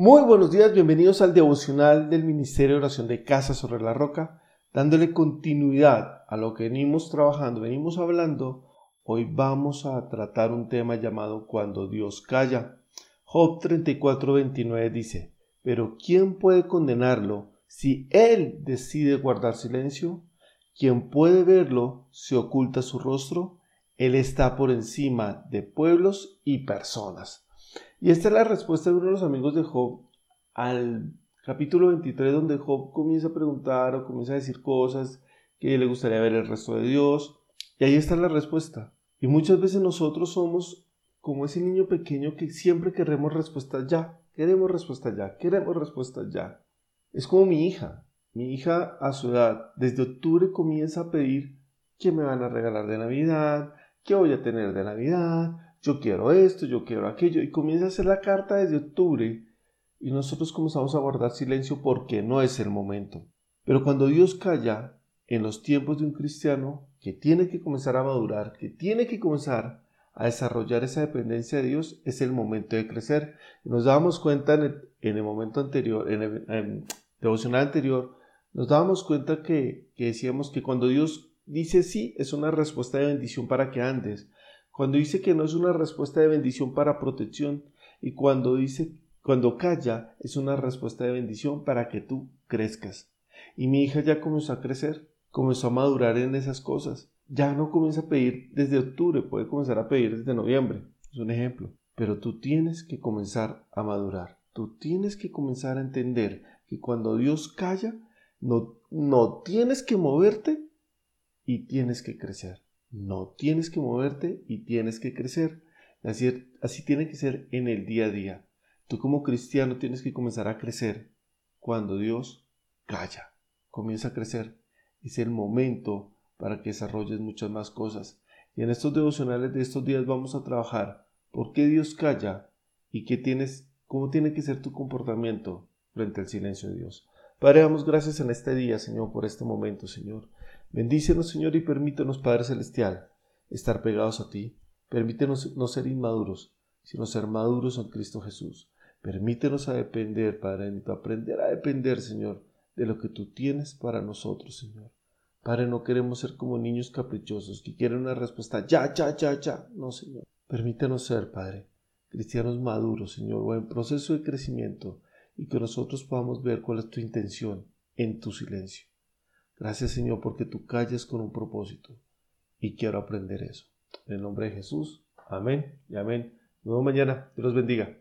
Muy buenos días, bienvenidos al devocional del Ministerio de Oración de Casa sobre la Roca, dándole continuidad a lo que venimos trabajando, venimos hablando. Hoy vamos a tratar un tema llamado Cuando Dios calla. Job 34:29 dice, Pero ¿quién puede condenarlo si él decide guardar silencio? ¿Quién puede verlo si oculta su rostro? Él está por encima de pueblos y personas. Y esta es la respuesta de uno de los amigos de Job al capítulo 23 donde Job comienza a preguntar o comienza a decir cosas que le gustaría ver el resto de Dios. Y ahí está la respuesta. Y muchas veces nosotros somos como ese niño pequeño que siempre queremos respuestas ya. Queremos respuestas ya. Queremos respuestas ya. Es como mi hija. Mi hija a su edad, desde octubre comienza a pedir qué me van a regalar de Navidad, qué voy a tener de Navidad, yo quiero esto, yo quiero aquello, y comienza a hacer la carta desde octubre, y nosotros comenzamos a guardar silencio porque no es el momento. Pero cuando Dios calla, en los tiempos de un cristiano que tiene que comenzar a madurar, que tiene que comenzar a desarrollar esa dependencia de Dios, es el momento de crecer. nos dábamos cuenta en el, momento anterior, en el devocional anterior, nos dábamos cuenta que, que decíamos que cuando Dios dice sí, es una respuesta de bendición para que andes. Cuando dice que no es una respuesta de bendición para protección y cuando dice cuando calla es una respuesta de bendición para que tú crezcas. Y mi hija ya comenzó a crecer, comenzó a madurar en esas cosas. Ya no comienza a pedir desde octubre, puede comenzar a pedir desde noviembre. Es un ejemplo. Pero tú tienes que comenzar a madurar. Tú tienes que comenzar a entender que cuando Dios calla, no, no tienes que moverte y tienes que crecer. No tienes que moverte y tienes que crecer. Así, así tiene que ser en el día a día. Tú como cristiano tienes que comenzar a crecer cuando Dios calla. Comienza a crecer. Es el momento para que desarrolles muchas más cosas. Y en estos devocionales de estos días vamos a trabajar por qué Dios calla y qué tienes, cómo tiene que ser tu comportamiento frente al silencio de Dios. Padre, damos gracias en este día, Señor, por este momento, Señor. Bendícenos, Señor, y permítenos, Padre Celestial, estar pegados a ti. Permítenos no ser inmaduros, sino ser maduros en Cristo Jesús. Permítenos a depender, Padre bendito, aprender a depender, Señor, de lo que tú tienes para nosotros, Señor. Padre, no queremos ser como niños caprichosos que quieren una respuesta ya, ya, ya, ya. No, Señor. Permítenos ser, Padre, cristianos maduros, Señor, o en proceso de crecimiento, y que nosotros podamos ver cuál es tu intención en tu silencio. Gracias Señor porque tú calles con un propósito y quiero aprender eso. En el nombre de Jesús, amén y amén. Nos mañana. Dios los bendiga.